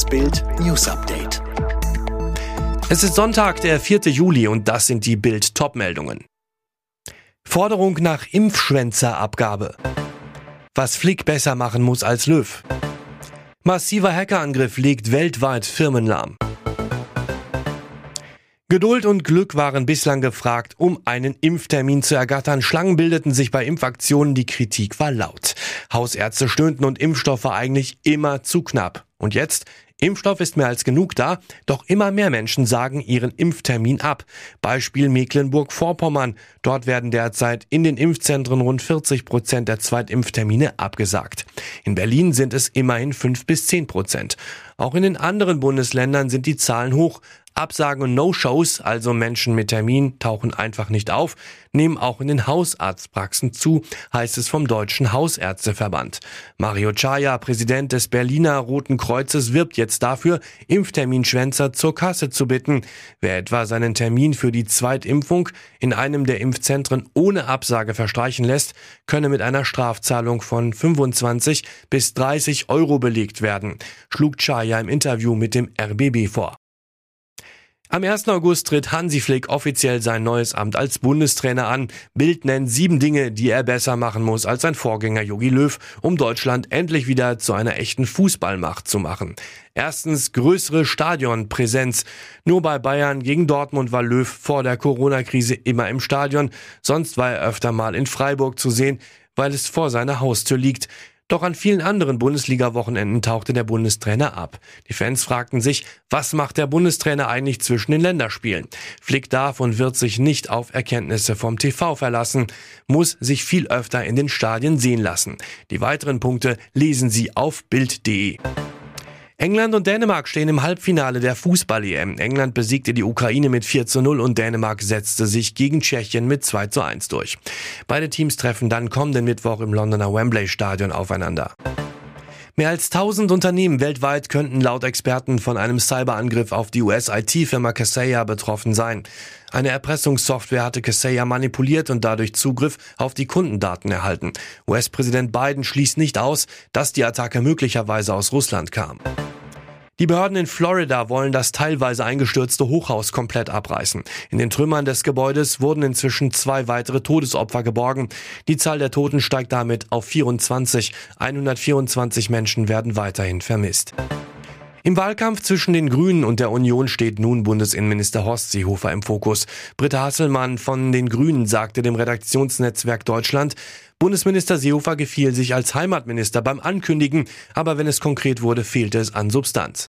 Das Bild News Update. Es ist Sonntag, der 4. Juli und das sind die Bild Topmeldungen. Forderung nach Impfschwänzerabgabe. Was Flick besser machen muss als Löw. Massiver Hackerangriff legt weltweit Firmen lahm. Geduld und Glück waren bislang gefragt, um einen Impftermin zu ergattern. Schlangen bildeten sich bei Impfaktionen, die Kritik war laut. Hausärzte stöhnten und Impfstoff war eigentlich immer zu knapp. Und jetzt? Impfstoff ist mehr als genug da, doch immer mehr Menschen sagen ihren Impftermin ab. Beispiel Mecklenburg-Vorpommern. Dort werden derzeit in den Impfzentren rund 40 Prozent der Zweitimpftermine abgesagt. In Berlin sind es immerhin 5 bis 10 Prozent. Auch in den anderen Bundesländern sind die Zahlen hoch. Absagen und No-Shows, also Menschen mit Termin, tauchen einfach nicht auf, nehmen auch in den Hausarztpraxen zu, heißt es vom Deutschen Hausärzteverband. Mario Chaya, Präsident des Berliner Roten Kreuzes, wirbt jetzt dafür, Impfterminschwänzer zur Kasse zu bitten. Wer etwa seinen Termin für die Zweitimpfung in einem der Impfzentren ohne Absage verstreichen lässt, könne mit einer Strafzahlung von 25 bis 30 Euro belegt werden, schlug Chaya im Interview mit dem RBB vor. Am 1. August tritt Hansi Flick offiziell sein neues Amt als Bundestrainer an. Bild nennt sieben Dinge, die er besser machen muss als sein Vorgänger Jogi Löw, um Deutschland endlich wieder zu einer echten Fußballmacht zu machen. Erstens größere Stadionpräsenz. Nur bei Bayern gegen Dortmund war Löw vor der Corona-Krise immer im Stadion. Sonst war er öfter mal in Freiburg zu sehen, weil es vor seiner Haustür liegt. Doch an vielen anderen Bundesliga-Wochenenden tauchte der Bundestrainer ab. Die Fans fragten sich, was macht der Bundestrainer eigentlich zwischen den Länderspielen? Flick darf und wird sich nicht auf Erkenntnisse vom TV verlassen, muss sich viel öfter in den Stadien sehen lassen. Die weiteren Punkte lesen Sie auf Bild.de. England und Dänemark stehen im Halbfinale der Fußball-EM. England besiegte die Ukraine mit 4 zu 0 und Dänemark setzte sich gegen Tschechien mit 2 zu 1 durch. Beide Teams treffen dann kommenden Mittwoch im Londoner Wembley Stadion aufeinander. Mehr als 1000 Unternehmen weltweit könnten laut Experten von einem Cyberangriff auf die US-IT-Firma Kaseya betroffen sein. Eine Erpressungssoftware hatte Kaseya manipuliert und dadurch Zugriff auf die Kundendaten erhalten. US-Präsident Biden schließt nicht aus, dass die Attacke möglicherweise aus Russland kam. Die Behörden in Florida wollen das teilweise eingestürzte Hochhaus komplett abreißen. In den Trümmern des Gebäudes wurden inzwischen zwei weitere Todesopfer geborgen. Die Zahl der Toten steigt damit auf 24. 124 Menschen werden weiterhin vermisst. Im Wahlkampf zwischen den Grünen und der Union steht nun Bundesinnenminister Horst Seehofer im Fokus. Britta Hasselmann von den Grünen sagte dem Redaktionsnetzwerk Deutschland, Bundesminister Seehofer gefiel sich als Heimatminister beim Ankündigen, aber wenn es konkret wurde, fehlte es an Substanz.